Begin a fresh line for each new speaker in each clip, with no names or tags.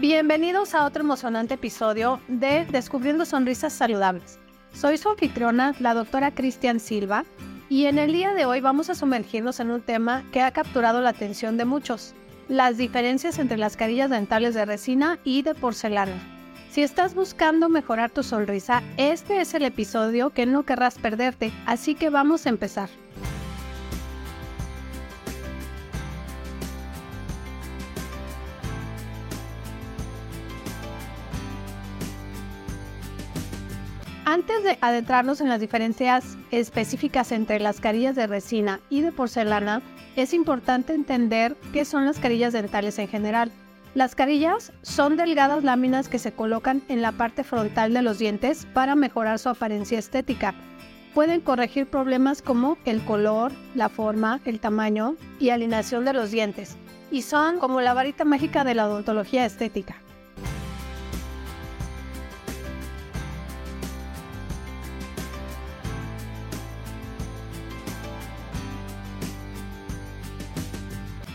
Bienvenidos a otro emocionante episodio de Descubriendo Sonrisas Saludables. Soy su anfitriona, la doctora Cristian Silva, y en el día de hoy vamos a sumergirnos en un tema que ha capturado la atención de muchos, las diferencias entre las carillas dentales de resina y de porcelana. Si estás buscando mejorar tu sonrisa, este es el episodio que no querrás perderte, así que vamos a empezar. Antes de adentrarnos en las diferencias específicas entre las carillas de resina y de porcelana, es importante entender qué son las carillas dentales en general. Las carillas son delgadas láminas que se colocan en la parte frontal de los dientes para mejorar su apariencia estética. Pueden corregir problemas como el color, la forma, el tamaño y alineación de los dientes, y son como la varita mágica de la odontología estética.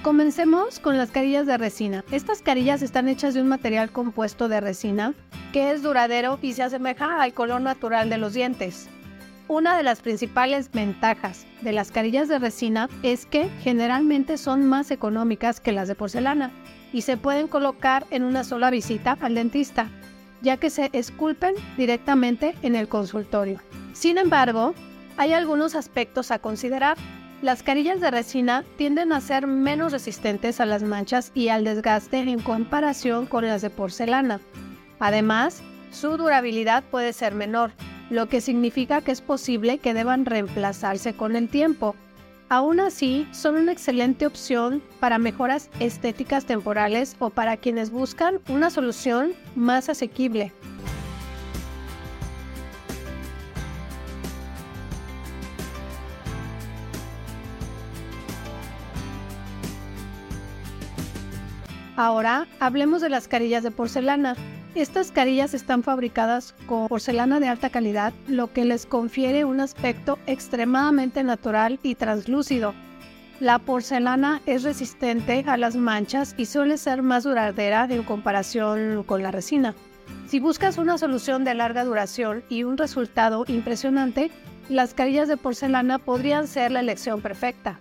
Comencemos con las carillas de resina. Estas carillas están hechas de un material compuesto de resina que es duradero y se asemeja al color natural de los dientes. Una de las principales ventajas de las carillas de resina es que generalmente son más económicas que las de porcelana y se pueden colocar en una sola visita al dentista, ya que se esculpen directamente en el consultorio. Sin embargo, hay algunos aspectos a considerar. Las carillas de resina tienden a ser menos resistentes a las manchas y al desgaste en comparación con las de porcelana. Además, su durabilidad puede ser menor, lo que significa que es posible que deban reemplazarse con el tiempo. Aún así, son una excelente opción para mejoras estéticas temporales o para quienes buscan una solución más asequible. Ahora hablemos de las carillas de porcelana. Estas carillas están fabricadas con porcelana de alta calidad, lo que les confiere un aspecto extremadamente natural y translúcido. La porcelana es resistente a las manchas y suele ser más duradera en comparación con la resina. Si buscas una solución de larga duración y un resultado impresionante, las carillas de porcelana podrían ser la elección perfecta.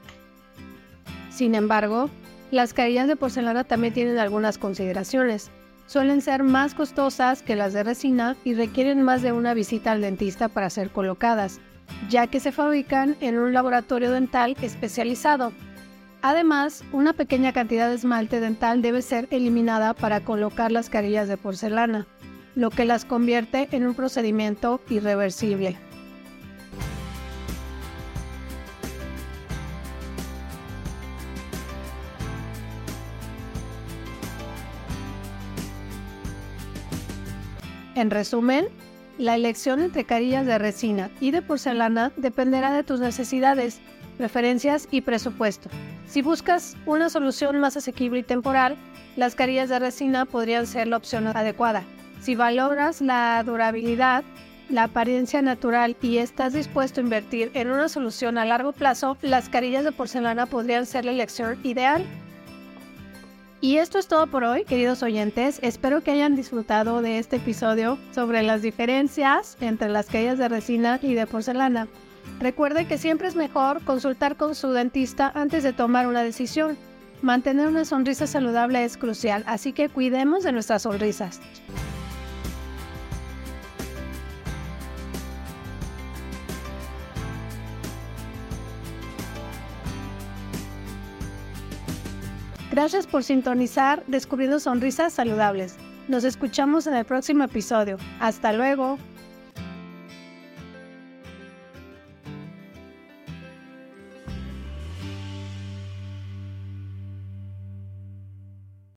Sin embargo, las carillas de porcelana también tienen algunas consideraciones. Suelen ser más costosas que las de resina y requieren más de una visita al dentista para ser colocadas, ya que se fabrican en un laboratorio dental especializado. Además, una pequeña cantidad de esmalte dental debe ser eliminada para colocar las carillas de porcelana, lo que las convierte en un procedimiento irreversible. En resumen, la elección entre carillas de resina y de porcelana dependerá de tus necesidades, preferencias y presupuesto. Si buscas una solución más asequible y temporal, las carillas de resina podrían ser la opción adecuada. Si valoras la durabilidad, la apariencia natural y estás dispuesto a invertir en una solución a largo plazo, las carillas de porcelana podrían ser la elección ideal. Y esto es todo por hoy, queridos oyentes. Espero que hayan disfrutado de este episodio sobre las diferencias entre las carillas de resina y de porcelana. Recuerde que siempre es mejor consultar con su dentista antes de tomar una decisión. Mantener una sonrisa saludable es crucial, así que cuidemos de nuestras sonrisas. Gracias por sintonizar Descubriendo Sonrisas Saludables. Nos escuchamos en el próximo episodio. Hasta luego.